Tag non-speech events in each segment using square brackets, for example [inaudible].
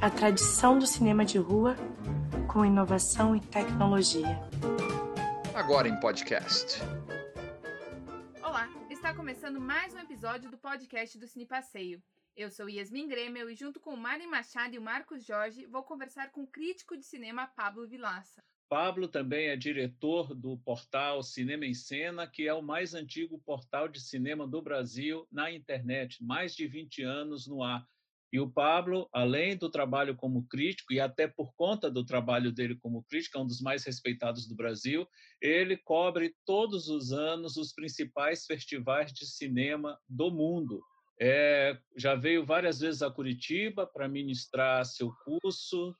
A tradição do cinema de rua com inovação e tecnologia. Agora em podcast. Olá, está começando mais um episódio do podcast do Cine Passeio. Eu sou Yasmin Gremel e junto com o Mari Machado e o Marcos Jorge vou conversar com o crítico de cinema Pablo Vilaça. Pablo também é diretor do portal Cinema em Cena, que é o mais antigo portal de cinema do Brasil na internet, mais de 20 anos no ar. E o Pablo, além do trabalho como crítico, e até por conta do trabalho dele como crítico, é um dos mais respeitados do Brasil, ele cobre todos os anos os principais festivais de cinema do mundo. É, já veio várias vezes a Curitiba para ministrar seu curso.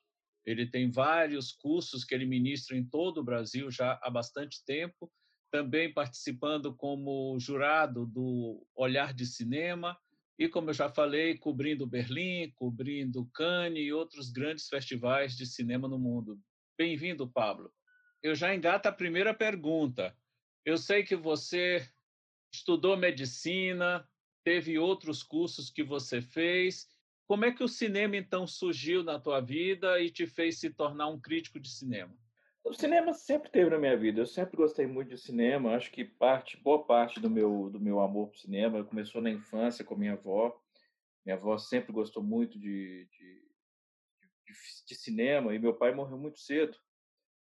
Ele tem vários cursos que ele ministra em todo o Brasil já há bastante tempo. Também participando como jurado do Olhar de Cinema e, como eu já falei, cobrindo Berlim, cobrindo Cannes e outros grandes festivais de cinema no mundo. Bem-vindo, Pablo. Eu já engato a primeira pergunta. Eu sei que você estudou medicina, teve outros cursos que você fez. Como é que o cinema então surgiu na tua vida e te fez se tornar um crítico de cinema? O cinema sempre teve na minha vida. Eu sempre gostei muito de cinema. Acho que parte, boa parte do meu do meu amor por cinema começou na infância com minha avó. Minha avó sempre gostou muito de, de, de, de cinema e meu pai morreu muito cedo,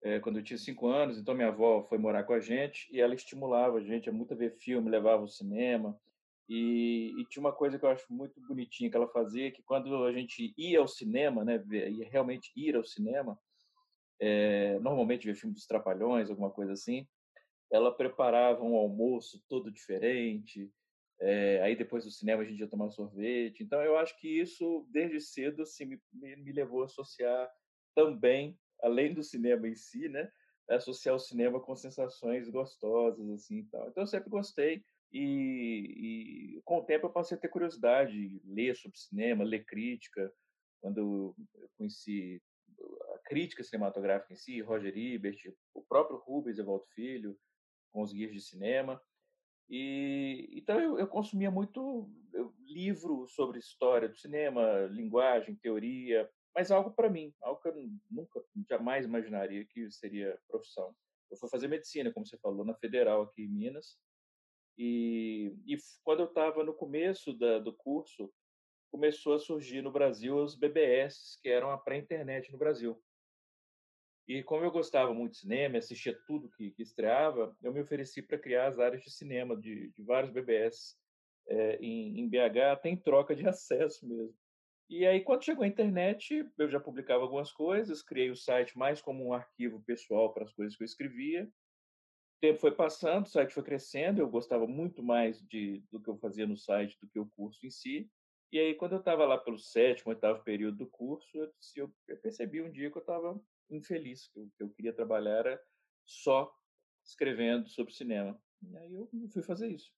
é, quando eu tinha cinco anos. Então minha avó foi morar com a gente e ela estimulava a gente a muito ver filme, levava ao cinema. E, e, tinha uma coisa que eu acho muito bonitinha que ela fazia, que quando a gente ia ao cinema, né, ia realmente ir ao cinema, é, normalmente ver filme dos Trapalhões, alguma coisa assim, ela preparava um almoço todo diferente, é, aí depois do cinema a gente ia tomar sorvete. Então eu acho que isso, desde cedo, assim, me, me levou a associar também, além do cinema em si, né, associar o cinema com sensações gostosas, assim, tal. Então eu sempre gostei, e, e, com o tempo eu passei a ter curiosidade de ler sobre cinema, ler crítica. Quando eu conheci a crítica cinematográfica em si, Roger Ebert, o próprio Rubens Evaldo Filho, com os guias de cinema. E então eu, eu consumia muito eu, livro sobre história do cinema, linguagem, teoria, mas algo para mim, algo que eu nunca, jamais imaginaria que seria profissão. Eu fui fazer medicina, como você falou, na Federal aqui em Minas, e, e quando eu estava no começo da, do curso, começou a surgir no Brasil os BBS, que eram a pré-internet no Brasil. E como eu gostava muito de cinema, assistia tudo que, que estreava, eu me ofereci para criar as áreas de cinema de, de vários BBS é, em, em BH, tem troca de [laughs] acesso mesmo. E aí, quando chegou a internet, eu já publicava algumas coisas, criei o site mais como um arquivo pessoal para as coisas que eu escrevia, tempo foi passando, o site foi crescendo, eu gostava muito mais de, do que eu fazia no site do que o curso em si. E aí, quando eu estava lá pelo sétimo, oitavo período do curso, eu, eu, eu percebi um dia que eu estava infeliz, que o que eu queria trabalhar era só escrevendo sobre cinema. E aí eu fui fazer isso.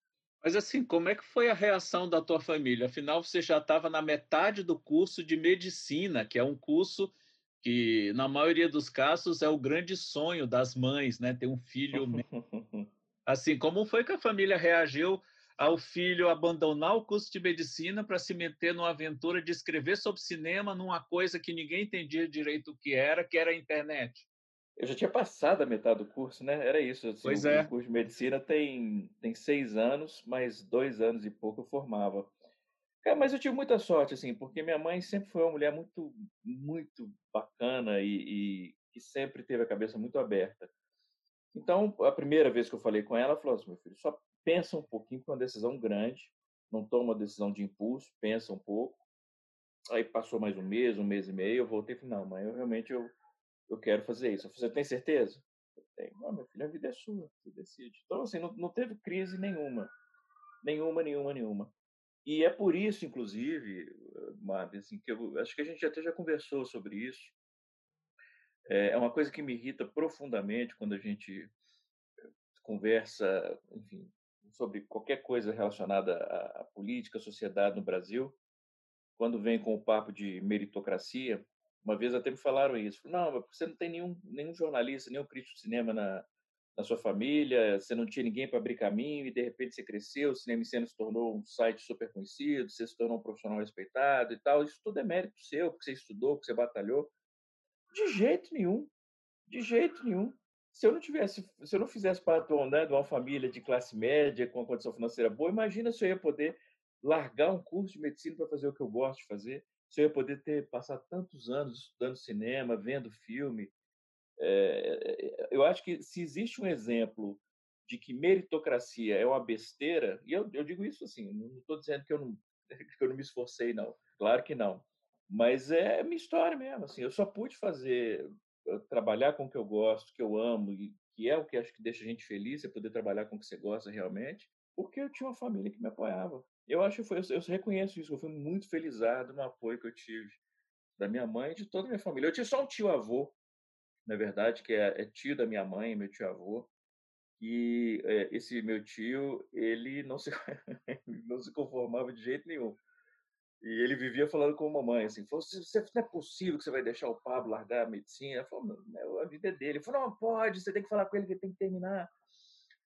Mas assim, como é que foi a reação da tua família? Afinal, você já estava na metade do curso de medicina, que é um curso que na maioria dos casos é o grande sonho das mães, né? Ter um filho. [laughs] Assim, como foi que a família reagiu ao filho abandonar o curso de medicina para se meter numa aventura de escrever sobre cinema numa coisa que ninguém entendia direito o que era, que era a internet? Eu já tinha passado a metade do curso, né? Era isso. Assim, pois o, é. O curso de medicina tem, tem seis anos, mais dois anos e pouco eu formava. Cara, mas eu tive muita sorte, assim, porque minha mãe sempre foi uma mulher muito, muito bacana e, e que sempre teve a cabeça muito aberta. Então, a primeira vez que eu falei com ela, ela falou assim, meu filho, só pensa um pouquinho, porque é uma decisão grande, não toma uma decisão de impulso, pensa um pouco. Aí passou mais um mês, um mês e meio, eu voltei e falei, não, mãe, eu realmente eu, eu quero fazer isso. Você tem certeza? Eu tenho. Ah, meu filho, a vida é sua, você decide. Então, assim, não, não teve crise nenhuma. Nenhuma, nenhuma, nenhuma. E é por isso, inclusive, Marvin, assim, que eu acho que a gente até já conversou sobre isso. É, é uma coisa que me irrita profundamente quando a gente eh, conversa, enfim, sobre qualquer coisa relacionada à, política, à sociedade no Brasil, quando vem com o papo de meritocracia. Uma vez até me falaram isso. Não, você não tem nenhum, nenhum jornalista, nenhum crítico de cinema na, na sua família, você não tinha ninguém para abrir caminho e de repente você cresceu, o Cinema em Cena se tornou um site super conhecido, você se tornou um profissional respeitado e tal. Isso tudo é mérito seu, porque você estudou, porque você batalhou. De jeito nenhum. De jeito nenhum. Se eu não tivesse, se eu não fizesse parte né, de uma família de classe média com uma condição financeira boa, imagina se eu ia poder largar um curso de medicina para fazer o que eu gosto de fazer, se eu ia poder ter passado tantos anos estudando cinema, vendo filme, é, eu acho que se existe um exemplo de que meritocracia é uma besteira, e eu, eu digo isso assim, não estou dizendo que eu, não, [laughs] que eu não me esforcei, não. Claro que não. Mas é minha história mesmo. Assim, eu só pude fazer, trabalhar com o que eu gosto, que eu amo, e que é o que acho que deixa a gente feliz, é poder trabalhar com o que você gosta realmente, porque eu tinha uma família que me apoiava. Eu acho que foi, eu, eu reconheço isso, eu fui muito felizado no apoio que eu tive da minha mãe e de toda a minha família. Eu tinha só um tio-avô na verdade, que é, é tio da minha mãe, meu tio avô. E é, esse meu tio, ele não se, [laughs] não se conformava de jeito nenhum. E ele vivia falando com a mamãe, assim, falou, não é possível que você vai deixar o Pablo largar a medicina. Ela falou, a vida é dele. Ele falou, não pode, você tem que falar com ele que tem que terminar.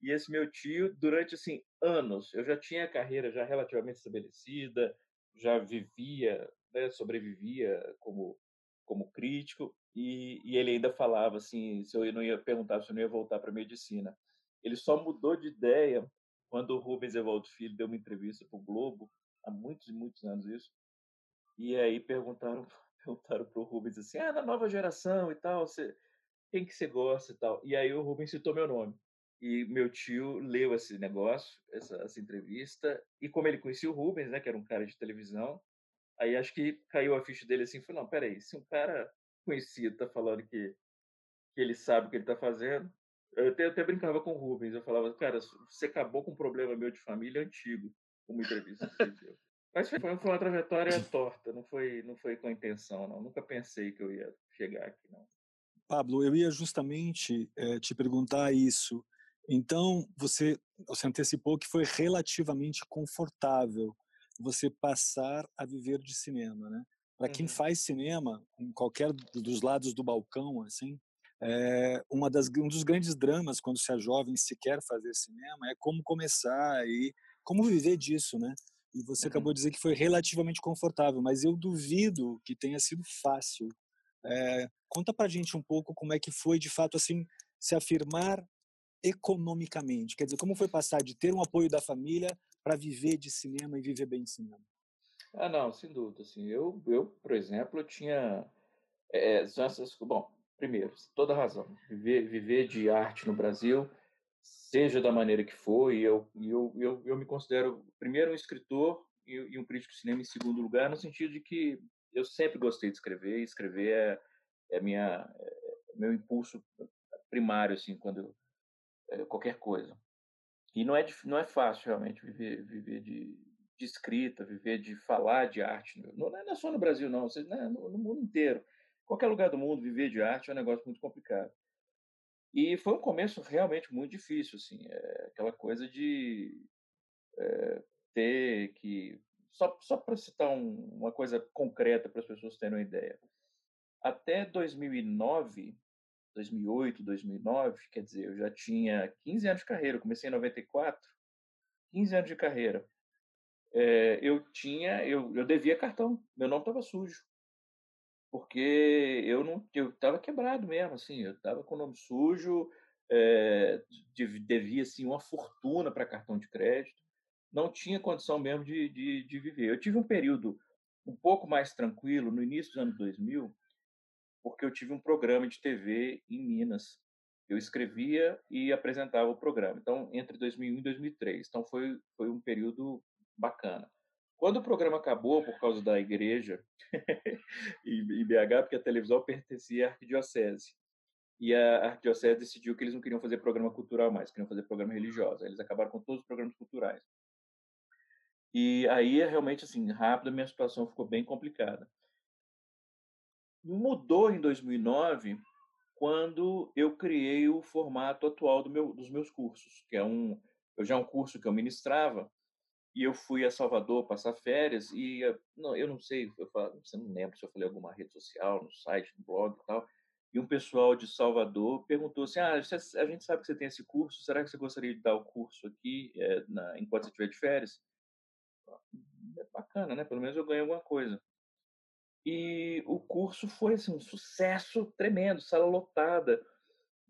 E esse meu tio, durante, assim, anos, eu já tinha a carreira já relativamente estabelecida, já vivia, né, sobrevivia como, como crítico, e, e, ele ainda falava assim, se eu não ia perguntar se eu não ia voltar para medicina. Ele só mudou de ideia quando o Rubens Evaldo Filho deu uma entrevista para o Globo, há muitos e muitos anos isso, e aí perguntaram [laughs] perguntaram para o Rubens assim, ah, na nova geração e tal, você, quem que você gosta e tal. E aí o Rubens citou meu nome. E meu tio leu esse negócio, essa, essa entrevista, e como ele conhecia o Rubens, né, que era um cara de televisão, aí acho que caiu a ficha dele assim, falou, não, peraí, se um cara conhecido tá falando que, que ele sabe o que ele tá fazendo. Eu até, eu até brincava com o Rubens, eu falava, cara, você acabou com um problema meu de família antigo, como entrevista que você [laughs] deu. Mas foi, foi uma trajetória torta, não foi, não foi com a intenção, não. Nunca pensei que eu ia chegar aqui, não. Pablo, eu ia justamente é, te perguntar isso. Então, você, você antecipou que foi relativamente confortável você passar a viver de cinema, né? Para quem uhum. faz cinema, em qualquer dos lados do balcão, assim, é uma das, um dos grandes dramas quando se é jovem se quer fazer cinema é como começar e como viver disso, né? E você uhum. acabou de dizer que foi relativamente confortável, mas eu duvido que tenha sido fácil. É, conta pra gente um pouco como é que foi, de fato, assim, se afirmar economicamente. Quer dizer, como foi passar de ter um apoio da família para viver de cinema e viver bem de cinema? Ah, não, sem dúvida. Assim, eu, eu, por exemplo, eu tinha. É, essas, bom, primeiro, toda razão. Viver, viver de arte no Brasil, seja da maneira que for, e eu, eu, eu, eu me considero, primeiro, um escritor e, e um crítico de cinema em segundo lugar, no sentido de que eu sempre gostei de escrever, e escrever é, é, minha, é meu impulso primário, assim, quando é, qualquer coisa. E não é, não é fácil, realmente, viver, viver de, de escrita, viver de falar de arte. Não é só no Brasil, não, né, no mundo inteiro. Qualquer lugar do mundo, viver de arte é um negócio muito complicado. E foi um começo realmente muito difícil, assim, é aquela coisa de é, ter que. Só, só para citar um, uma coisa concreta para as pessoas terem uma ideia. Até 2009, 2008, 2009, quer dizer, eu já tinha 15 anos de carreira, eu comecei em 94, 15 anos de carreira é, eu tinha, eu, eu devia cartão, meu nome estava sujo, porque eu não, eu estava quebrado mesmo, assim, eu estava com o nome sujo, é, devia assim uma fortuna para cartão de crédito, não tinha condição mesmo de, de, de viver. Eu tive um período um pouco mais tranquilo no início dos anos 2000, porque eu tive um programa de TV em Minas. Eu escrevia e apresentava o programa. Então, entre 2001 e 2003. Então, foi, foi um período bacana. Quando o programa acabou por causa da igreja [laughs] em BH, porque a televisão pertencia à arquidiocese, e a arquidiocese decidiu que eles não queriam fazer programa cultural mais, queriam fazer programa religioso. Eles acabaram com todos os programas culturais. E aí, realmente, assim, rápido, a minha situação ficou bem complicada. Mudou em 2009, quando eu criei o formato atual do meu, dos meus cursos, que é um, eu já é um curso que eu ministrava, e eu fui a Salvador passar férias e não, eu não sei, eu falo, não lembra se eu falei alguma rede social, no site, no blog e tal. e um pessoal de Salvador perguntou assim: ah, a gente sabe que você tem esse curso, será que você gostaria de dar o curso aqui é, na, enquanto você estiver de férias? É bacana, né? Pelo menos eu ganho alguma coisa. E o curso foi assim, um sucesso tremendo, sala lotada.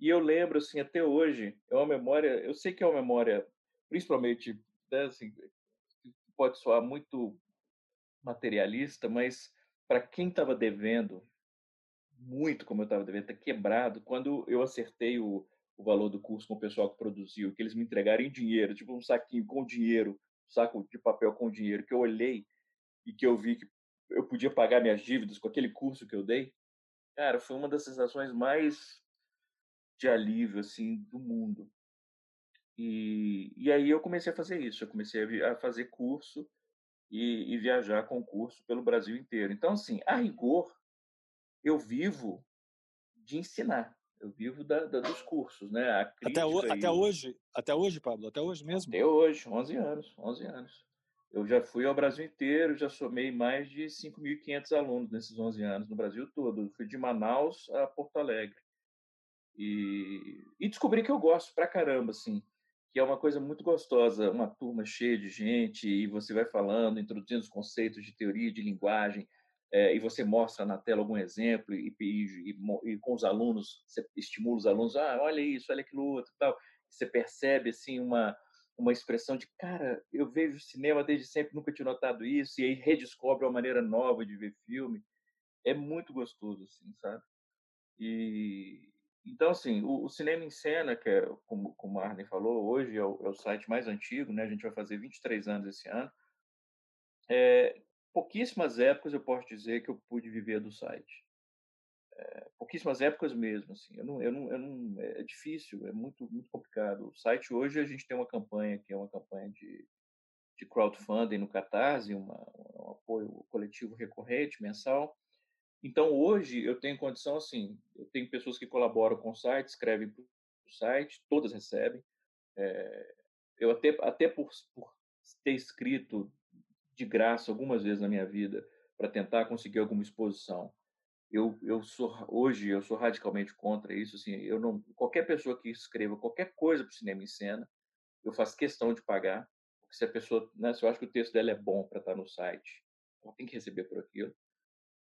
E eu lembro, assim, até hoje, é uma memória, eu sei que é uma memória, principalmente, né, assim, pode soar muito materialista, mas para quem estava devendo muito, como eu estava devendo, ter quebrado, quando eu acertei o, o valor do curso com o pessoal que produziu, que eles me entregaram em dinheiro, tipo um saquinho com dinheiro, um saco de papel com dinheiro, que eu olhei e que eu vi que eu podia pagar minhas dívidas com aquele curso que eu dei, cara, foi uma das sensações mais de alívio assim do mundo. E, e aí eu comecei a fazer isso, eu comecei a, a fazer curso e, e, viajar com curso pelo Brasil inteiro. Então, assim, a rigor, eu vivo de ensinar, eu vivo da, da, dos cursos, né? até, o, até hoje, até hoje, Pablo, até hoje mesmo? Até hoje, 11 anos, 11 anos. Eu já fui ao Brasil inteiro, já somei mais de 5.500 alunos nesses 11 anos, no Brasil todo. Eu fui de Manaus a Porto Alegre. E, e descobri que eu gosto pra caramba, assim, que é uma coisa muito gostosa, uma turma cheia de gente e você vai falando, introduzindo os conceitos de teoria, de linguagem, é, e você mostra na tela algum exemplo e, e, e, e, com os alunos, você estimula os alunos, ah, olha isso, olha aquilo outro, tal. Você percebe assim uma uma expressão de cara, eu vejo cinema desde sempre, nunca tinha notado isso, e aí redescobre uma maneira nova de ver filme. É muito gostoso, assim, sabe? E então, assim, o, o, Cinema em Cena, que é, como, como a falou, hoje é o, é o, site mais antigo, né? A gente vai fazer 23 anos esse ano. É, pouquíssimas épocas eu posso dizer que eu pude viver do site. É, pouquíssimas épocas mesmo, assim. Eu não, eu não, eu não, é difícil, é muito, muito complicado. O site hoje a gente tem uma campanha que é uma campanha de, de crowdfunding no Catarse, uma, um apoio coletivo recorrente, mensal, então, hoje, eu tenho condição assim: eu tenho pessoas que colaboram com o site, escrevem para o site, todas recebem. É, eu, até, até por, por ter escrito de graça algumas vezes na minha vida, para tentar conseguir alguma exposição, eu, eu sou hoje eu sou radicalmente contra isso assim eu não qualquer pessoa que escreva qualquer coisa para o cinema em cena eu faço questão de pagar porque se a pessoa né, se eu acho que o texto dela é bom para estar no site ela tem que receber por aquilo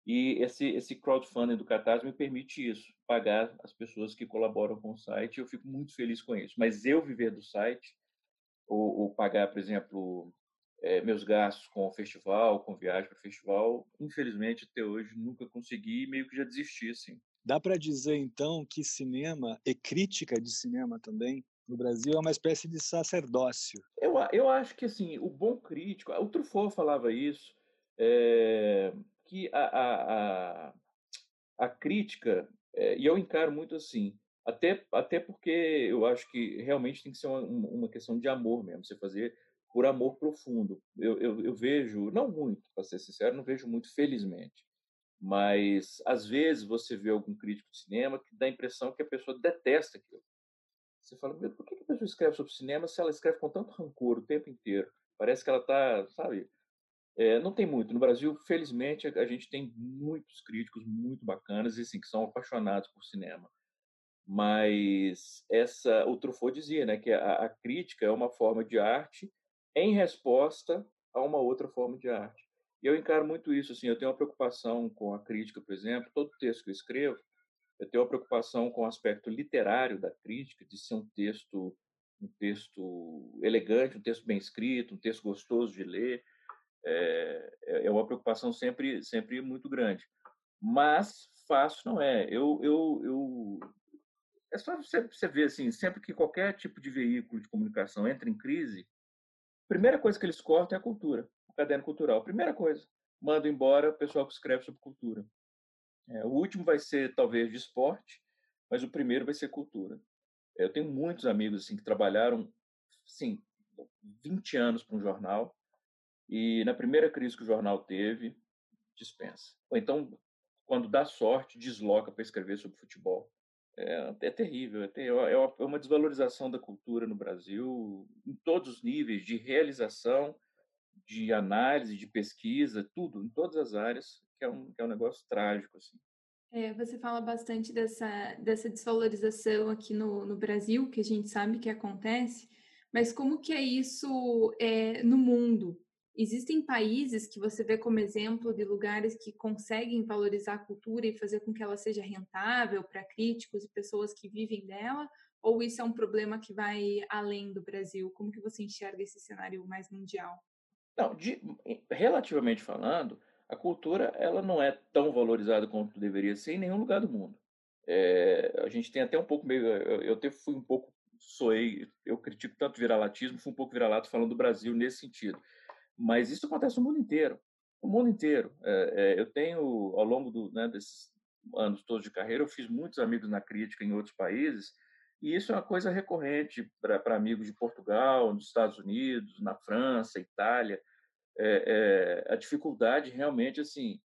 e esse, esse crowdfunding do Catarse me permite isso, pagar as pessoas que colaboram com o site. Eu fico muito feliz com isso. Mas eu viver do site, ou, ou pagar, por exemplo, é, meus gastos com o festival, com viagem para o festival, infelizmente até hoje nunca consegui meio que já desisti. Assim. Dá para dizer então que cinema e crítica de cinema também no Brasil é uma espécie de sacerdócio. Eu, eu acho que assim o bom crítico, o Truffaut falava isso. É, que a, a, a, a crítica, é, e eu encaro muito assim, até, até porque eu acho que realmente tem que ser uma, uma questão de amor mesmo, você fazer por amor profundo. Eu, eu, eu vejo, não muito, para ser sincero, não vejo muito, felizmente, mas às vezes você vê algum crítico de cinema que dá a impressão que a pessoa detesta aquilo. Você fala, por que a pessoa escreve sobre cinema se ela escreve com tanto rancor o tempo inteiro? Parece que ela está, sabe, é, não tem muito. No Brasil, felizmente, a gente tem muitos críticos muito bacanas e assim, que são apaixonados por cinema. Mas essa, o Truffaut dizia né, que a, a crítica é uma forma de arte em resposta a uma outra forma de arte. E eu encaro muito isso. Assim, eu tenho uma preocupação com a crítica, por exemplo. Todo texto que eu escrevo, eu tenho uma preocupação com o aspecto literário da crítica, de ser um texto um texto elegante, um texto bem escrito, um texto gostoso de ler é, é, é uma preocupação sempre, sempre muito grande. Mas fácil não é. Eu, eu, eu é só você, você ver assim, sempre que qualquer tipo de veículo de comunicação entra em crise, a primeira coisa que eles cortam é a cultura, o caderno cultural. Primeira coisa, manda embora o pessoal que escreve sobre cultura. É, o último vai ser talvez de esporte, mas o primeiro vai ser cultura. Eu tenho muitos amigos assim que trabalharam, sim, 20 anos para um jornal e na primeira crise que o jornal teve, dispensa. Ou então, quando dá sorte, desloca para escrever sobre futebol. É, é terrível, é, ter, é, é uma desvalorização da cultura no Brasil, em todos os níveis, de realização, de análise, de pesquisa, tudo, em todas as áreas, que é um, que é um negócio trágico. Assim. É, você fala bastante dessa, dessa desvalorização aqui no, no Brasil, que a gente sabe que acontece, mas como que é isso é, no mundo? Existem países que você vê como exemplo de lugares que conseguem valorizar a cultura e fazer com que ela seja rentável para críticos e pessoas que vivem dela? Ou isso é um problema que vai além do Brasil? Como que você enxerga esse cenário mais mundial? Não, de, relativamente falando, a cultura ela não é tão valorizada quanto deveria ser em nenhum lugar do mundo. É, a gente tem até um pouco meio, eu, eu até fui um pouco soei, eu critico tanto viralatismo, fui um pouco viralato falando do Brasil nesse sentido. Mas isso acontece no mundo inteiro, no mundo inteiro. É, é, eu tenho ao longo do, né, desses anos todos de carreira, eu fiz muitos amigos na crítica em outros países e isso é uma coisa recorrente para amigos de Portugal, nos Estados Unidos, na França, Itália é, é, a dificuldade realmente assim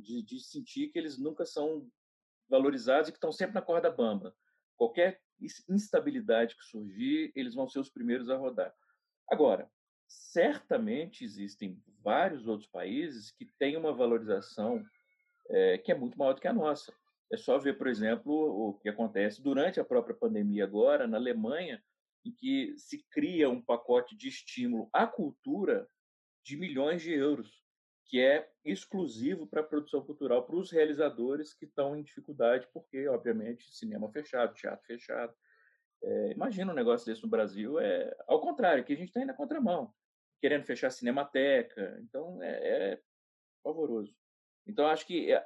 de, de, sentir que eles nunca são valorizados e que estão sempre na corda bamba. Qualquer instabilidade que surgir, eles vão ser os primeiros a rodar. Agora, certamente existem vários outros países que têm uma valorização é, que é muito maior do que a nossa. É só ver, por exemplo, o que acontece durante a própria pandemia agora na Alemanha, em que se cria um pacote de estímulo à cultura de milhões de euros, que é exclusivo para a produção cultural, para os realizadores que estão em dificuldade, porque, obviamente, cinema fechado, teatro fechado. É, imagina um negócio desse no Brasil, é ao contrário, que a gente está indo na contramão, querendo fechar a cinemateca, então é, é pavoroso. Então, acho que, é,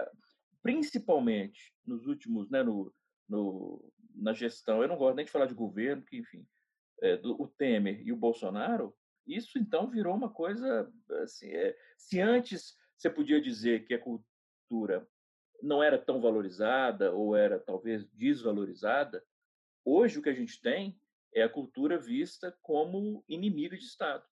principalmente nos últimos, né, no, no, na gestão, eu não gosto nem de falar de governo, que, enfim, é, do, o Temer e o Bolsonaro, isso então virou uma coisa assim, é, se antes você podia dizer que a cultura não era tão valorizada ou era talvez desvalorizada, hoje o que a gente tem é a cultura vista como inimiga de Estado.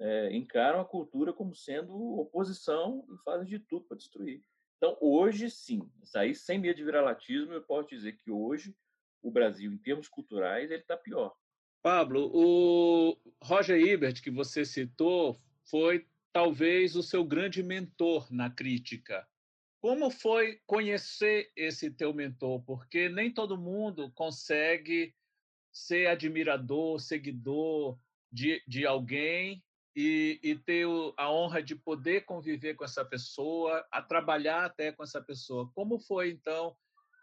É, encaram a cultura como sendo oposição e fazem de tudo para destruir. Então, hoje, sim, aí sem medo de viralatismo, eu posso dizer que hoje o Brasil, em termos culturais, ele está pior. Pablo, o Roger Ebert, que você citou, foi talvez o seu grande mentor na crítica. Como foi conhecer esse teu mentor? Porque nem todo mundo consegue ser admirador, seguidor de, de alguém e, e ter a honra de poder conviver com essa pessoa, a trabalhar até com essa pessoa. Como foi, então,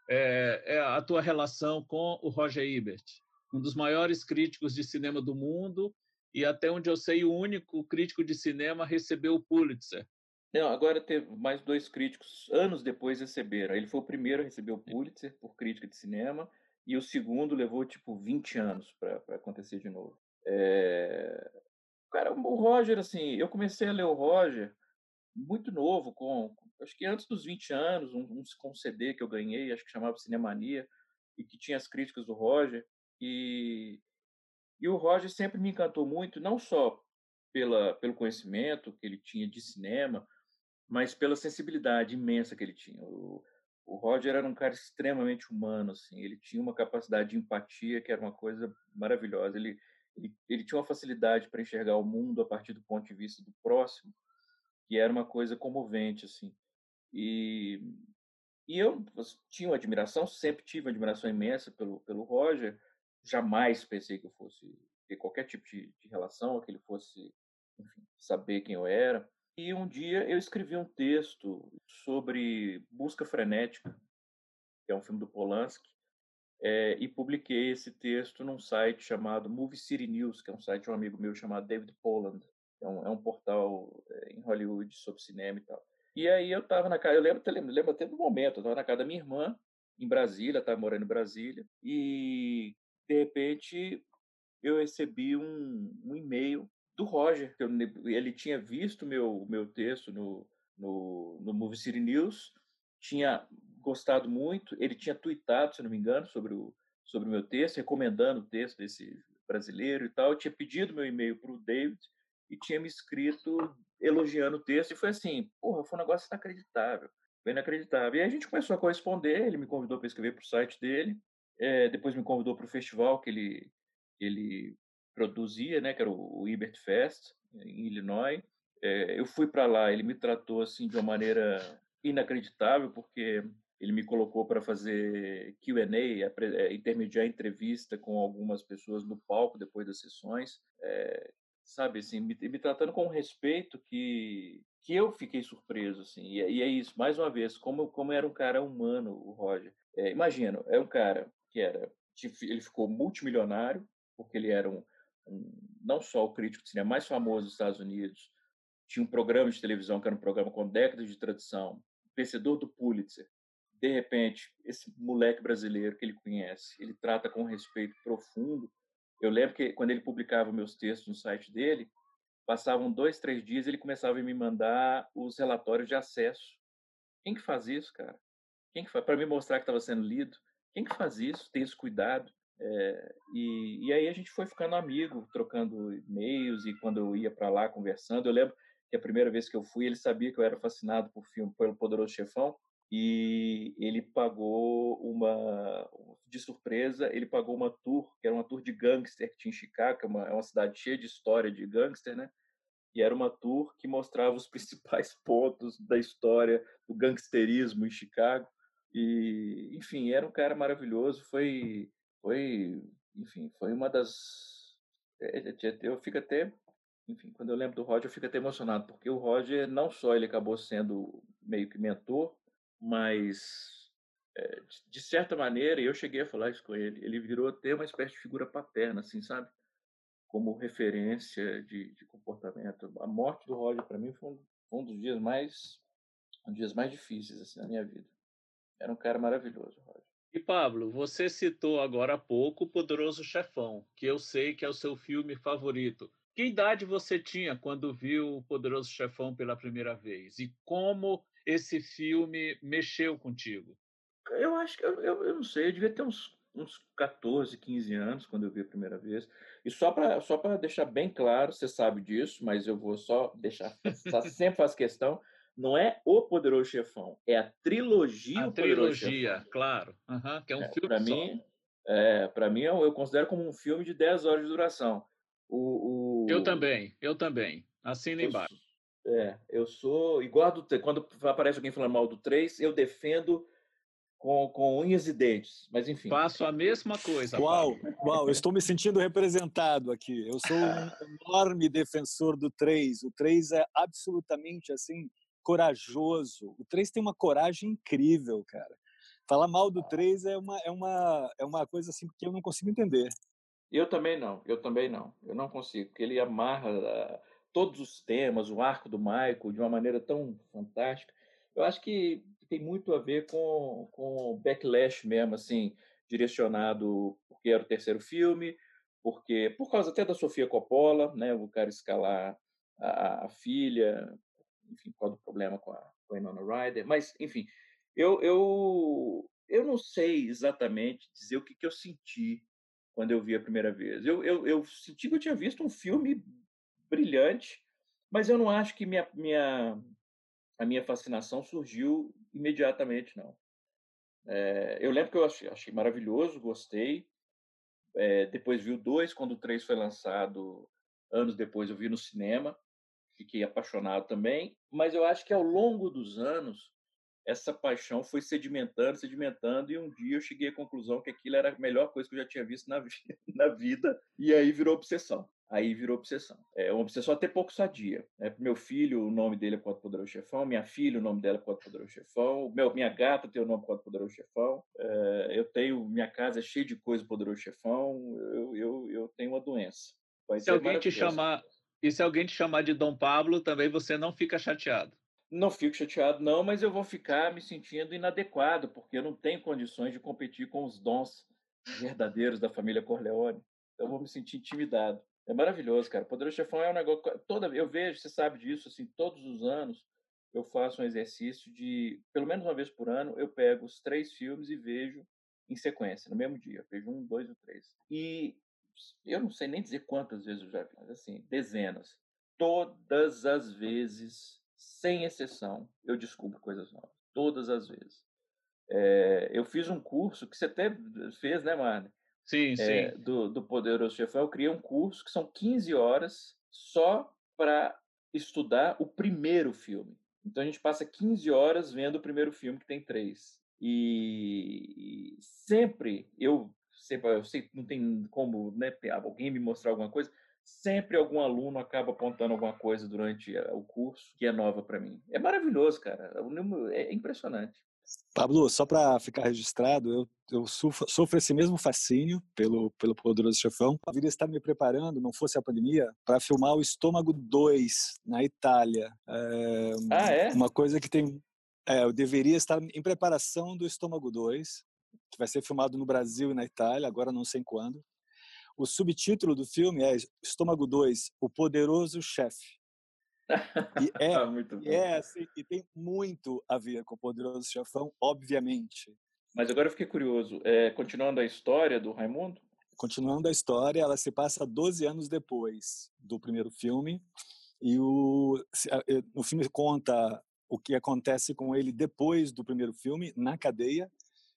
é, a tua relação com o Roger Ebert? um dos maiores críticos de cinema do mundo e até onde eu sei o único crítico de cinema recebeu o Pulitzer. Não, agora teve mais dois críticos anos depois receberam. Ele foi o primeiro a receber o Pulitzer por crítica de cinema e o segundo levou tipo 20 anos para acontecer de novo. É... Cara, o Roger, assim, eu comecei a ler o Roger muito novo, com acho que antes dos 20 anos, um, um, um CD que eu ganhei, acho que chamava Cinemania, e que tinha as críticas do Roger. E, e o Roger sempre me encantou muito, não só pela, pelo conhecimento que ele tinha de cinema, mas pela sensibilidade imensa que ele tinha. O, o Roger era um cara extremamente humano, assim. Ele tinha uma capacidade de empatia que era uma coisa maravilhosa. Ele, ele, ele tinha uma facilidade para enxergar o mundo a partir do ponto de vista do próximo, que era uma coisa comovente, assim. E, e eu tinha uma admiração, sempre tive uma admiração imensa pelo, pelo Roger, jamais pensei que eu fosse ter qualquer tipo de, de relação, que ele fosse enfim, saber quem eu era. E um dia eu escrevi um texto sobre Busca Frenética, que é um filme do Polanski, é, e publiquei esse texto num site chamado Movie City News, que é um site de um amigo meu chamado David Poland. É um, é um portal é, em Hollywood sobre cinema e tal. E aí eu estava na casa, eu lembro, lembro, lembro até do momento, eu estava na casa da minha irmã, em Brasília, estava morando em Brasília, e de repente eu recebi um, um e-mail do Roger, que eu, ele tinha visto meu meu texto no, no, no Movie City News, tinha gostado muito, ele tinha tweetado, se não me engano, sobre o sobre o meu texto, recomendando o texto desse brasileiro e tal, eu tinha pedido meu e-mail para o David e tinha me escrito elogiando o texto, e foi assim, porra, foi um negócio inacreditável, foi inacreditável. E a gente começou a corresponder, ele me convidou para escrever para o site dele, é, depois me convidou para o festival que ele, ele produzia, né, que era o, Ibert Fest, em Illinois. É, eu fui para lá, ele me tratou assim de uma maneira inacreditável, porque ele me colocou para fazer Q&A, é, intermediar entrevista com algumas pessoas no palco depois das sessões, é, sabe assim, me, me, tratando com um respeito que que eu fiquei surpreso assim. E, e, é isso, mais uma vez, como como era um cara humano, o Roger. É, imagina, é um cara que era ele ficou multimilionário porque ele era um não só o crítico de cinema mais famoso dos Estados Unidos, tinha um programa de televisão que era um programa com décadas de tradição, vencedor do Pulitzer, de repente, esse moleque brasileiro que ele conhece, ele trata com respeito profundo. Eu lembro que quando ele publicava meus textos no site dele, passavam dois, três dias, ele começava a me mandar os relatórios de acesso. Quem que faz isso, cara? Quem que faz? Para me mostrar que estava sendo lido. Quem que faz isso? Tem esse cuidado. É, e, e aí a gente foi ficando amigo, trocando e-mails e quando eu ia para lá conversando, eu lembro que a primeira vez que eu fui, ele sabia que eu era fascinado por filme, pelo Poderoso Chefão, e ele pagou uma de surpresa ele pagou uma tour que era uma tour de gangster que tinha em Chicago que é uma, é uma cidade cheia de história de gangster né? E era uma tour que mostrava os [laughs] principais pontos da história do gangsterismo em Chicago. E enfim era um cara maravilhoso foi foi enfim foi uma das é, é, é, eu fico até enfim quando eu lembro do Roger eu fico até emocionado porque o Roger não só ele acabou sendo meio que mentor mas de certa maneira, eu cheguei a falar isso com ele, ele virou até uma espécie de figura paterna, assim, sabe? Como referência de, de comportamento. A morte do Roger, para mim, foi um, foi um, dos dias mais um dos dias mais difíceis assim, na minha vida. Era um cara maravilhoso, Roger. E Pablo, você citou agora há pouco o Poderoso Chefão, que eu sei que é o seu filme favorito. Que idade você tinha quando viu o Poderoso Chefão pela primeira vez? E como esse filme mexeu contigo? Eu acho que eu, eu, eu não sei, eu devia ter uns, uns 14, 15 anos quando eu vi a primeira vez. E só para só deixar bem claro, você sabe disso, mas eu vou só deixar, sempre faz questão, não é o Poderoso Chefão, é a trilogia a trilogia, claro, uhum, que é um é, filme para mim, é, para mim eu, eu, considero como um filme de 10 horas de duração. O, o... Eu também, eu também. Assina embaixo. É, eu sou igual do quando aparece alguém falando mal do 3, eu defendo com, com unhas e dentes, mas enfim. Faço a mesma coisa. Uau, uau, eu estou me sentindo representado aqui. Eu sou um [laughs] enorme defensor do 3. O 3 é absolutamente assim corajoso. O 3 tem uma coragem incrível, cara. Falar mal do 3 é uma é uma é uma coisa assim que eu não consigo entender. Eu também não, eu também não. Eu não consigo, porque ele amarra todos os temas, o arco do Michael, de uma maneira tão fantástica. Eu acho que tem muito a ver com, com backlash mesmo, assim, direcionado porque era o terceiro filme, porque por causa até da Sofia Coppola, né, o cara escalar a, a filha, enfim, por causa do problema com a, Winona Ryder, mas enfim, eu, eu eu não sei exatamente dizer o que, que eu senti quando eu vi a primeira vez. Eu, eu, eu senti que eu tinha visto um filme brilhante, mas eu não acho que minha, minha, a minha fascinação surgiu imediatamente, não. É, eu lembro que eu achei, achei maravilhoso, gostei. É, depois vi o 2, quando o 3 foi lançado, anos depois eu vi no cinema, fiquei apaixonado também. Mas eu acho que ao longo dos anos, essa paixão foi sedimentando, sedimentando, e um dia eu cheguei à conclusão que aquilo era a melhor coisa que eu já tinha visto na, [laughs] na vida, e aí virou obsessão aí virou obsessão. É uma obsessão até pouco sadia. Né? Meu filho, o nome dele é Quatro Poderoso Chefão, minha filha, o nome dela é Quatro Poderoso Chefão, meu, minha gata tem o nome Quatro Poderoso Chefão, é, eu tenho, minha casa é cheia de coisa Poderoso Chefão, eu, eu, eu tenho uma doença. Vai se alguém te chamar, e se alguém te chamar de Dom Pablo, também você não fica chateado? Não fico chateado, não, mas eu vou ficar me sentindo inadequado, porque eu não tenho condições de competir com os dons verdadeiros da família Corleone. Então, eu vou me sentir intimidado. É maravilhoso, cara. Poderoso Chefão é um negócio. Toda, eu vejo, você sabe disso, assim, todos os anos eu faço um exercício de, pelo menos uma vez por ano, eu pego os três filmes e vejo em sequência, no mesmo dia. Eu vejo um, dois ou três. E eu não sei nem dizer quantas vezes eu já vi, mas assim, dezenas. Todas as vezes, sem exceção, eu descubro coisas novas. Todas as vezes. É, eu fiz um curso que você até fez, né, Marne? sim, é, sim. Do, do Poderoso Chefão, eu criei um curso que são 15 horas só para estudar o primeiro filme. Então a gente passa 15 horas vendo o primeiro filme, que tem três. E, e sempre eu sempre eu sei não tem como né, alguém me mostrar alguma coisa sempre algum aluno acaba apontando alguma coisa durante o curso que é nova para mim. É maravilhoso, cara. É impressionante. Pablo, só para ficar registrado, eu, eu sofro, sofro, esse mesmo fascínio pelo, pelo Poderoso Chefão. Eu viria estar me preparando, não fosse a pandemia, para filmar o Estômago 2 na Itália. É, ah, é? Uma coisa que tem. É, eu deveria estar em preparação do Estômago 2, que vai ser filmado no Brasil e na Itália, agora não sei quando. O subtítulo do filme é Estômago 2, O Poderoso Chefe. E é, [laughs] bom. é assim, e tem muito a ver com o Poderoso Chefão, obviamente. Mas agora eu fiquei curioso. É, continuando a história do Raimundo? Continuando a história, ela se passa 12 anos depois do primeiro filme. E o, o filme conta o que acontece com ele depois do primeiro filme, na cadeia,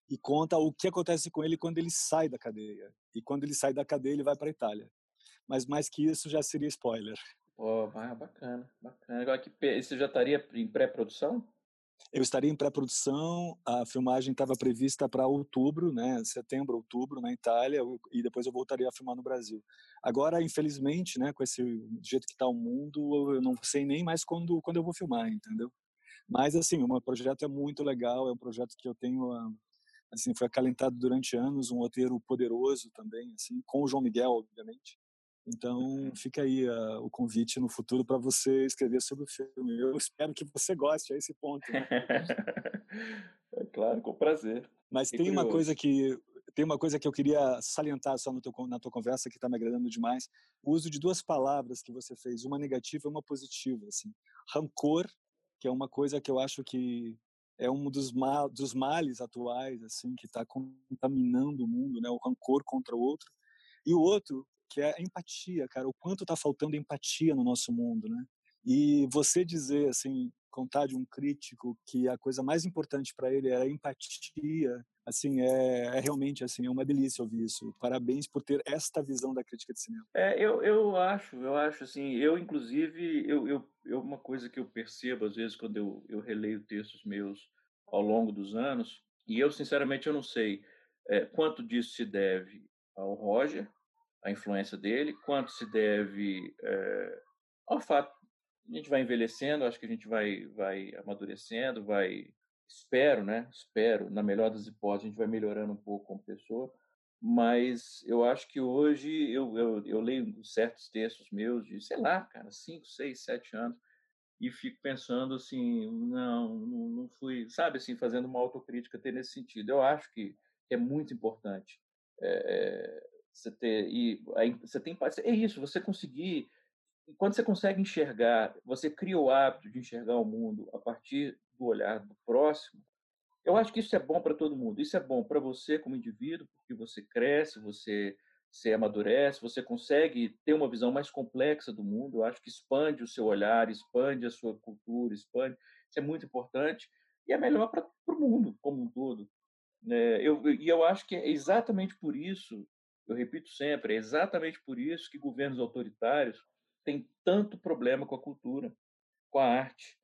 e conta o que acontece com ele quando ele sai da cadeia. E quando ele sai da cadeia, ele vai para a Itália. Mas mais que isso já seria spoiler. Oh, bacana, bacana. Agora, que, isso já estaria em pré-produção? Eu estaria em pré-produção, a filmagem estava prevista para outubro, né, setembro, outubro, na Itália, e depois eu voltaria a filmar no Brasil. Agora, infelizmente, né, com esse jeito que está o mundo, eu não sei nem mais quando, quando eu vou filmar, entendeu? Mas, assim, o meu projeto é muito legal, é um projeto que eu tenho ah, assim foi acalentado durante anos um roteiro poderoso também assim com o João Miguel obviamente então uhum. fica aí uh, o convite no futuro para você escrever sobre o filme eu espero que você goste a esse ponto né? [laughs] é claro com prazer mas tem curioso. uma coisa que tem uma coisa que eu queria salientar só teu, na tua conversa que está me agradando demais o uso de duas palavras que você fez uma negativa e uma positiva assim rancor que é uma coisa que eu acho que é um dos, mal, dos males atuais, assim, que está contaminando o mundo, né? O rancor contra o outro. E o outro, que é a empatia, cara. O quanto está faltando empatia no nosso mundo, né? E você dizer, assim, contar de um crítico que a coisa mais importante para ele é a empatia, assim, é, é, realmente, assim, é uma delícia ouvir isso. Parabéns por ter esta visão da crítica de cinema. É, eu, eu acho, eu acho, assim, eu, inclusive, eu, eu, eu uma coisa que eu percebo, às vezes, quando eu, eu releio textos meus ao longo dos anos, e eu, sinceramente, eu não sei é, quanto disso se deve ao Roger, a influência dele, quanto se deve é, ao fato a gente vai envelhecendo, acho que a gente vai vai amadurecendo, vai espero, né? Espero, na melhor das hipóteses, a gente vai melhorando um pouco como pessoa, mas eu acho que hoje eu, eu, eu leio certos textos meus de, sei lá, cara, 5, 6, 7 anos, e fico pensando assim, não, não, não fui, sabe, assim, fazendo uma autocrítica até nesse sentido. Eu acho que é muito importante é, você ter, e aí, você tem, é isso, você conseguir quando você consegue enxergar, você cria o hábito de enxergar o mundo a partir do olhar do próximo, eu acho que isso é bom para todo mundo. Isso é bom para você como indivíduo, porque você cresce, você se amadurece, você consegue ter uma visão mais complexa do mundo. Eu acho que expande o seu olhar, expande a sua cultura, expande. Isso é muito importante e é melhor para o mundo como um todo. É, eu, e eu acho que é exatamente por isso, eu repito sempre, é exatamente por isso que governos autoritários tem tanto problema com a cultura, com a arte,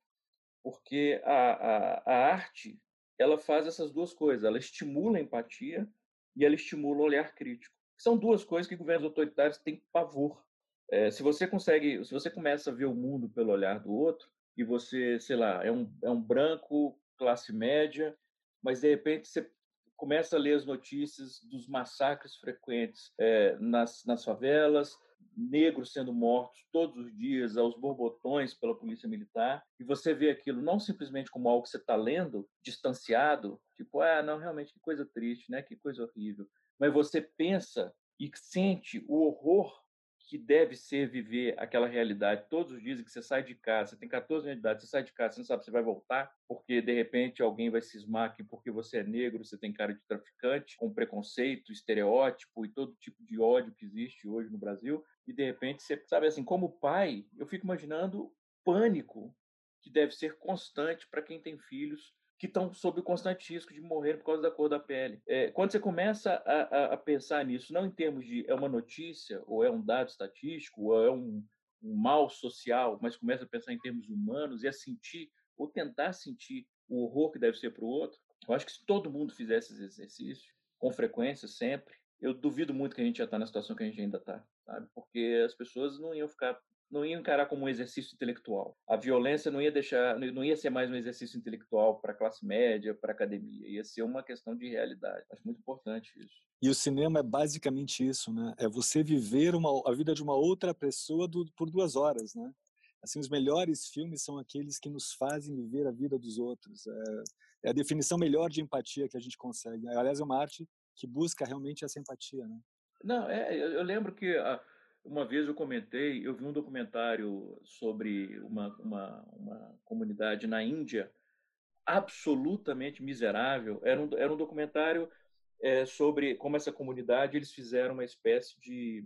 porque a, a, a arte ela faz essas duas coisas, ela estimula a empatia e ela estimula o olhar crítico. São duas coisas que governos autoritários têm pavor. É, se você consegue, se você começa a ver o mundo pelo olhar do outro e você, sei lá, é um, é um branco classe média, mas de repente você começa a ler as notícias dos massacres frequentes é, nas, nas favelas, negros sendo mortos todos os dias aos borbotões pela polícia militar, e você vê aquilo não simplesmente como algo que você está lendo, distanciado, tipo, ah, não, realmente que coisa triste, né? Que coisa horrível. Mas você pensa e sente o horror que deve ser viver aquela realidade todos os dias que você sai de casa, você tem 14 anos de idade, você sai de casa, você não sabe se vai voltar, porque de repente alguém vai cismar que porque você é negro, você tem cara de traficante, com preconceito, estereótipo e todo tipo de ódio que existe hoje no Brasil, e de repente você sabe assim, como pai, eu fico imaginando pânico que deve ser constante para quem tem filhos que estão sob o constante risco de morrer por causa da cor da pele. É, quando você começa a, a, a, pensar nisso, não em termos de é uma notícia, ou é um dado estatístico, ou é um, um mal social, mas começa a pensar em termos humanos e a sentir, ou tentar sentir o horror que deve ser para o outro, Eu acho que se todo mundo fizesse esse exercício, com frequência, sempre, eu duvido muito que a gente já está na situação que a gente ainda está, sabe? Porque as pessoas não iam ficar não ia encarar como um exercício intelectual. A violência não ia deixar, não ia ser mais um exercício intelectual para a classe média, para a academia, ia ser uma questão de realidade. Acho muito importante isso. E o cinema é basicamente isso, né? É você viver uma, a vida de uma outra pessoa do, por duas horas, né? Assim, os melhores filmes são aqueles que nos fazem viver a vida dos outros. É, é a definição melhor de empatia que a gente consegue. Aliás, é uma arte que busca realmente essa empatia, né? Não, é, eu lembro que a, uma vez eu comentei, eu vi um documentário sobre uma, uma, uma comunidade na Índia absolutamente miserável. Era um, era um documentário é, sobre como essa comunidade eles fizeram uma espécie de,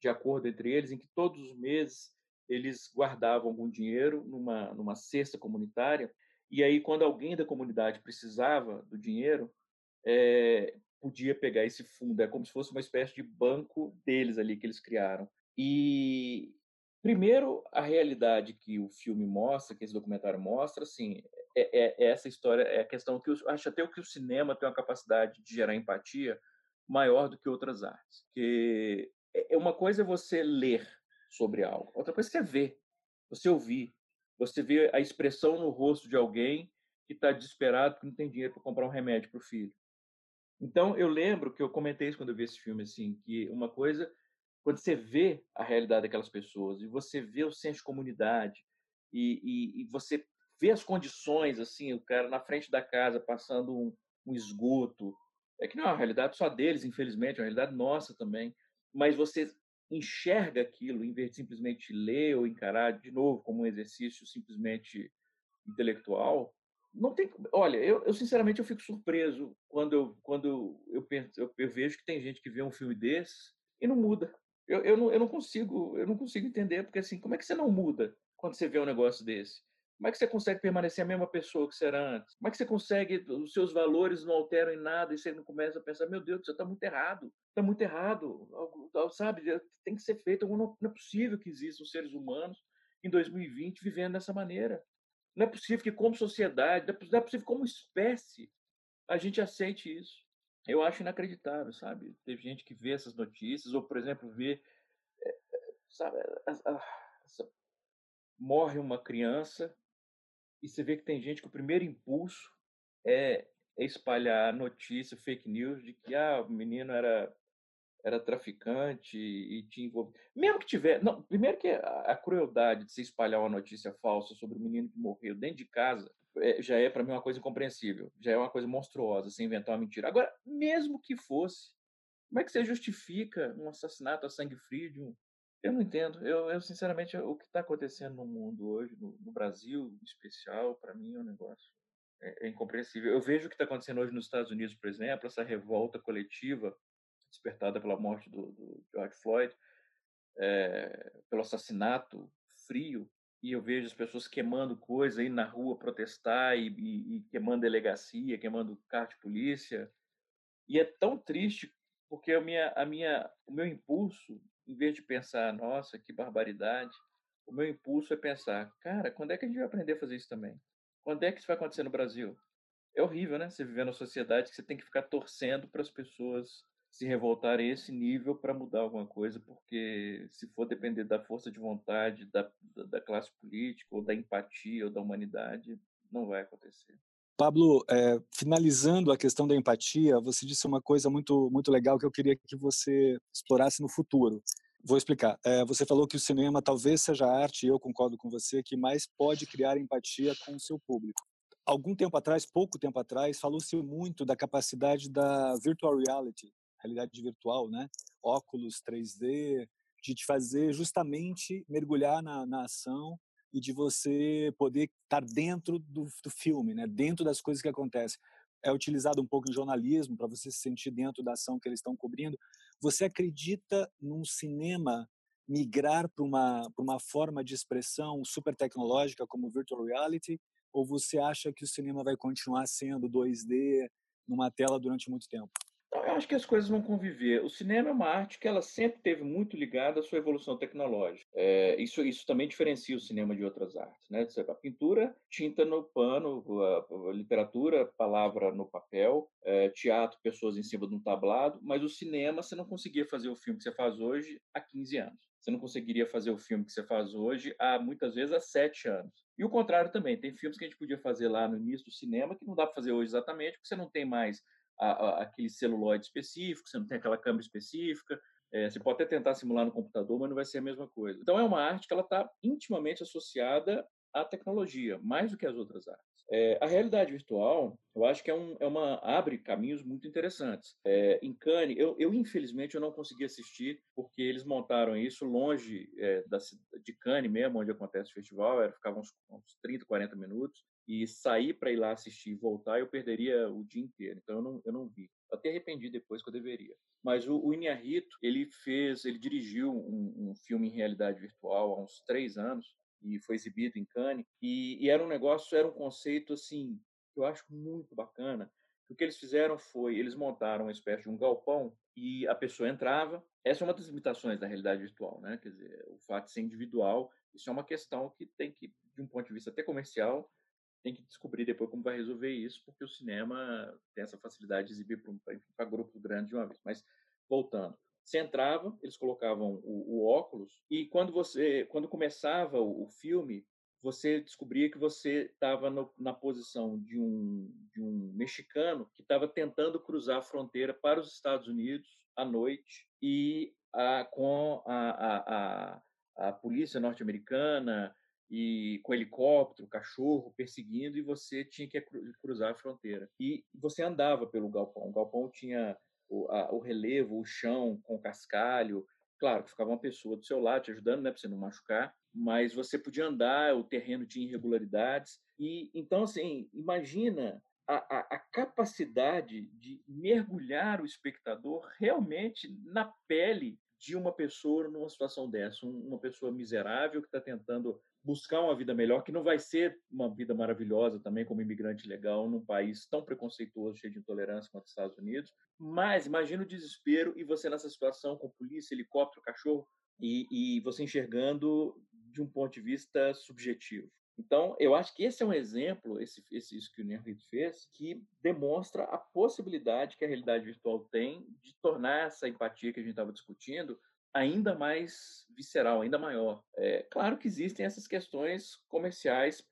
de acordo entre eles em que todos os meses eles guardavam algum dinheiro numa, numa cesta comunitária e aí quando alguém da comunidade precisava do dinheiro é, podia pegar esse fundo, é como se fosse uma espécie de banco deles ali que eles criaram. E primeiro a realidade que o filme mostra, que esse documentário mostra, assim, é, é, é essa história, é a questão que eu acho até que o cinema tem uma capacidade de gerar empatia maior do que outras artes. Que é, é uma coisa é você ler sobre algo, outra coisa é você ver, você ouvir, você vê a expressão no rosto de alguém que está desesperado porque não tem dinheiro para comprar um remédio para o filho. Então, eu lembro que eu comentei isso quando eu vi esse filme, assim, que uma coisa, quando você vê a realidade daquelas pessoas e você vê o senso de comunidade e, e, e você vê as condições, assim, o cara na frente da casa passando um, um esgoto, é que não é uma realidade só deles, infelizmente, é uma realidade nossa também, mas você enxerga aquilo em vez de simplesmente ler ou encarar de novo como um exercício simplesmente intelectual, não tem. Olha, eu, eu, sinceramente eu fico surpreso quando eu quando eu, penso, eu, eu, vejo que tem gente que vê um filme desse e não muda. Eu, eu, não, eu não consigo eu não consigo entender porque assim como é que você não muda quando você vê um negócio desse? Como é que você consegue permanecer a mesma pessoa que você era antes? Como é que você consegue os seus valores não alteram em nada e você não começa a pensar meu Deus você está muito errado está muito errado sabe tem que ser feito não é possível que existam seres humanos em 2020 vivendo dessa maneira não é possível que, como sociedade, não é possível como espécie, a gente aceite isso. Eu acho inacreditável, sabe? Teve gente que vê essas notícias, ou, por exemplo, vê. Eh, sabe, morre uma criança e você vê que tem gente que o primeiro impulso é, é espalhar notícia, fake news, de que ah, o menino era era traficante e tinha envolvido. Mesmo que tiver. Não, primeiro que a, a, crueldade de se espalhar uma notícia falsa sobre o menino que morreu dentro de casa é, já é, para mim, uma coisa incompreensível. Já é uma coisa monstruosa, se inventar uma mentira. Agora, mesmo que fosse, como é que você justifica um assassinato a sangue frio de um. Eu não entendo. Eu, eu sinceramente, o que está acontecendo no mundo hoje, no, no Brasil em especial, para mim é um negócio. É, é incompreensível. Eu vejo o que está acontecendo hoje nos Estados Unidos, por exemplo, essa revolta coletiva despertada pela morte do, do George Floyd, é, pelo assassinato frio, e eu vejo as pessoas queimando coisa aí na rua protestar e, e, e queimando delegacia, queimando carro de polícia. E é tão triste porque a minha, a minha, o meu impulso, em vez de pensar, nossa, que barbaridade, o meu impulso é pensar, cara, quando é que a gente vai aprender a fazer isso também? Quando é que isso vai acontecer no Brasil? É horrível, né? Você viver numa sociedade que você tem que ficar torcendo para as pessoas se revoltar a esse nível para mudar alguma coisa, porque se for depender da força de vontade da, da classe política, ou da empatia, ou da humanidade, não vai acontecer. Pablo, é, finalizando a questão da empatia, você disse uma coisa muito, muito legal que eu queria que você explorasse no futuro. Vou explicar. É, você falou que o cinema talvez seja a arte, e eu concordo com você, que mais pode criar empatia com o seu público. Algum tempo atrás, pouco tempo atrás, falou-se muito da capacidade da virtual reality, realidade virtual, né? Óculos 3D, de te fazer justamente mergulhar na, na ação e de você poder estar dentro do, do filme, né? Dentro das coisas que acontecem. É utilizado um pouco em jornalismo para você se sentir dentro da ação que eles estão cobrindo. Você acredita num cinema migrar para uma, uma forma de expressão super tecnológica como virtual reality? Ou você acha que o cinema vai continuar sendo 2D numa tela durante muito tempo? Então, eu acho que as coisas vão conviver. O cinema é uma arte que ela sempre teve muito ligada à sua evolução tecnológica. É, isso, isso também diferencia o cinema de outras artes. Né? A pintura, tinta no pano, a, literatura, palavra no papel, é, teatro, pessoas em cima de um tablado, mas o cinema, você não conseguia fazer o filme que você faz hoje há 15 anos. Você não conseguiria fazer o filme que você faz hoje há, muitas vezes, há sete anos. E o contrário também. Tem filmes que a gente podia fazer lá no início do cinema que não dá para fazer hoje exatamente, porque você não tem mais a, a, aquele celuloide específico, você não tem aquela câmera específica. É, você pode até tentar simular no computador, mas não vai ser a mesma coisa. Então, é uma arte que ela está intimamente associada à tecnologia, mais do que as outras artes. É, a realidade virtual, eu acho que é, um, é uma abre caminhos muito interessantes. É, em Cannes, eu, eu, infelizmente eu não consegui assistir porque eles montaram isso longe é, da, de Cannes mesmo, onde acontece o festival, era, ficava uns, uns 30, 40 minutos e sair para ir lá assistir e voltar, eu perderia o dia inteiro. Então eu não, eu não vi. Até arrependi depois que eu deveria. Mas o, o Inharito, ele fez, ele dirigiu um, um, filme em realidade virtual há uns três anos e foi exibido em Cannes. E, e era um negócio, era um conceito assim que eu acho muito bacana. O que eles fizeram foi, eles montaram uma espécie de um galpão e a pessoa entrava. Essa é uma das limitações da realidade virtual, né? Quer dizer, o fato de ser individual, isso é uma questão que tem que, de um ponto de vista até comercial, tem que descobrir depois como vai resolver isso, porque o cinema tem essa facilidade de exibir para grupos grandes de uma vez. Mas, voltando, você entrava, eles colocavam o, o óculos, e quando você, quando começava o, o filme, você descobria que você estava na posição de um, de um mexicano que estava tentando cruzar a fronteira para os Estados Unidos à noite e a, com a, a, a, a polícia norte-americana, e com helicóptero, cachorro perseguindo e você tinha que cruzar a fronteira. E você andava pelo galpão. O galpão tinha o, a, o relevo, o chão com cascalho. Claro que ficava uma pessoa do seu lado te ajudando, né, para você não machucar, mas você podia andar, o terreno tinha irregularidades. E então assim, imagina a, a, a, capacidade de mergulhar o espectador realmente na pele de uma pessoa numa situação dessa, uma pessoa miserável que está tentando buscar uma vida melhor, que não vai ser uma vida maravilhosa também como imigrante legal num país tão preconceituoso, cheio de intolerância quanto os Estados Unidos. Mas imagina o desespero e você nessa situação com polícia, helicóptero, cachorro e, e você enxergando de um ponto de vista subjetivo. Então, eu acho que esse é um exemplo, esse, esse isso que o Nerrit fez, que demonstra a possibilidade que a realidade virtual tem de tornar essa empatia que a gente estava discutindo ainda mais visceral, ainda maior. É claro que existem essas questões comerciais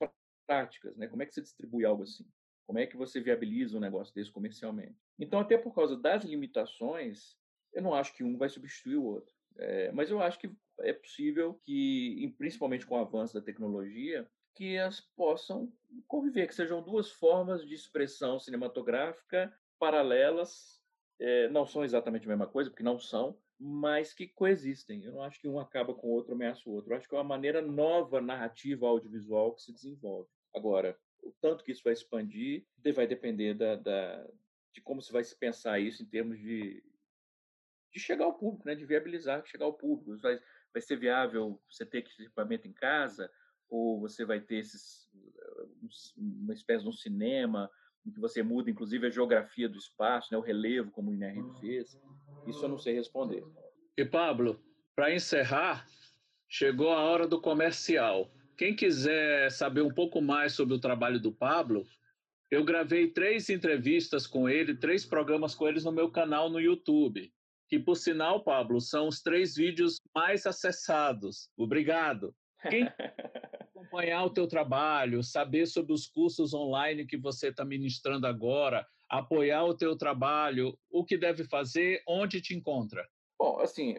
práticas, né? Como é que você distribui algo assim? Como é que você viabiliza um negócio desse comercialmente? Então, até por causa das limitações, eu não acho que um vai substituir o outro. É, mas eu acho que é possível que, principalmente com o avanço da tecnologia, que elas possam conviver, que sejam duas formas de expressão cinematográfica paralelas, é, não são exatamente a mesma coisa, porque não são, mas que coexistem. Eu não acho que um acaba com o outro, ameaça o outro. Eu acho que é uma maneira nova narrativa audiovisual que se desenvolve. Agora, o tanto que isso vai expandir vai depender da, da de como se vai se pensar isso em termos de, de chegar ao público, né? de viabilizar chegar ao público. Vai, vai ser viável você ter equipamento em casa ou você vai ter esses, uma espécie de um cinema em que você muda, inclusive, a geografia do espaço, né? o relevo, como o INRI fez. Isso eu não sei responder. E Pablo, para encerrar, chegou a hora do comercial. Quem quiser saber um pouco mais sobre o trabalho do Pablo, eu gravei três entrevistas com ele, três programas com eles no meu canal no YouTube. Que, por sinal, Pablo, são os três vídeos mais acessados. Obrigado. Quem [laughs] acompanhar o teu trabalho, saber sobre os cursos online que você está ministrando agora, apoiar o teu trabalho, o que deve fazer, onde te encontra? Bom, assim,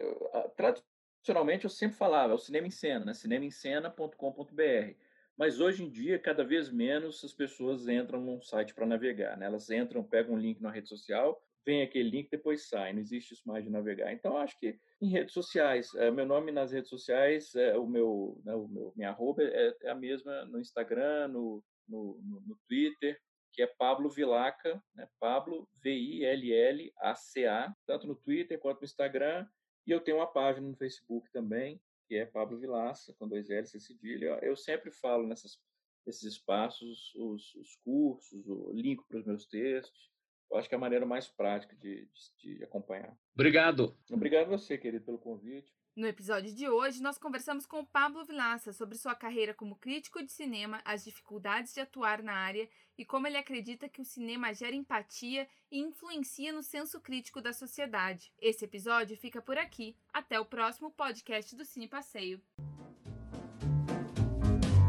tradicionalmente eu sempre falava, é o cinema em cena, né? cinemaencena.com.br. Mas hoje em dia, cada vez menos as pessoas entram num site para navegar, né? Elas entram, pegam um link na rede social, vem aquele link, depois sai. Não existe isso mais de navegar. Então, acho que em redes sociais, é, meu nome nas redes sociais, é, o meu, né, o meu minha arroba é, é, a mesma no Instagram, no, no, no, no Twitter, que é Pablo Vilaca, né? Pablo V-I-L-L-A-C-A, tanto no Twitter quanto no Instagram. E eu tenho uma página no Facebook também, que é Pablo Vilaça, com dois L's e cedilha. Eu sempre falo nessas, nesses espaços os, os cursos, o link para os meus textos. eu acho que é a maneira mais prática de, de, de acompanhar. Obrigado. Obrigado a você, querido, pelo convite. No episódio de hoje, nós conversamos com o Pablo Vilaça sobre sua carreira como crítico de cinema, as dificuldades de atuar na área e como ele acredita que o cinema gera empatia e influencia no senso crítico da sociedade. Esse episódio fica por aqui. Até o próximo podcast do Cine Passeio.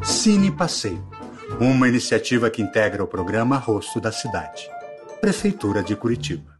Cine Passeio, uma iniciativa que integra o programa Rosto da Cidade. Prefeitura de Curitiba.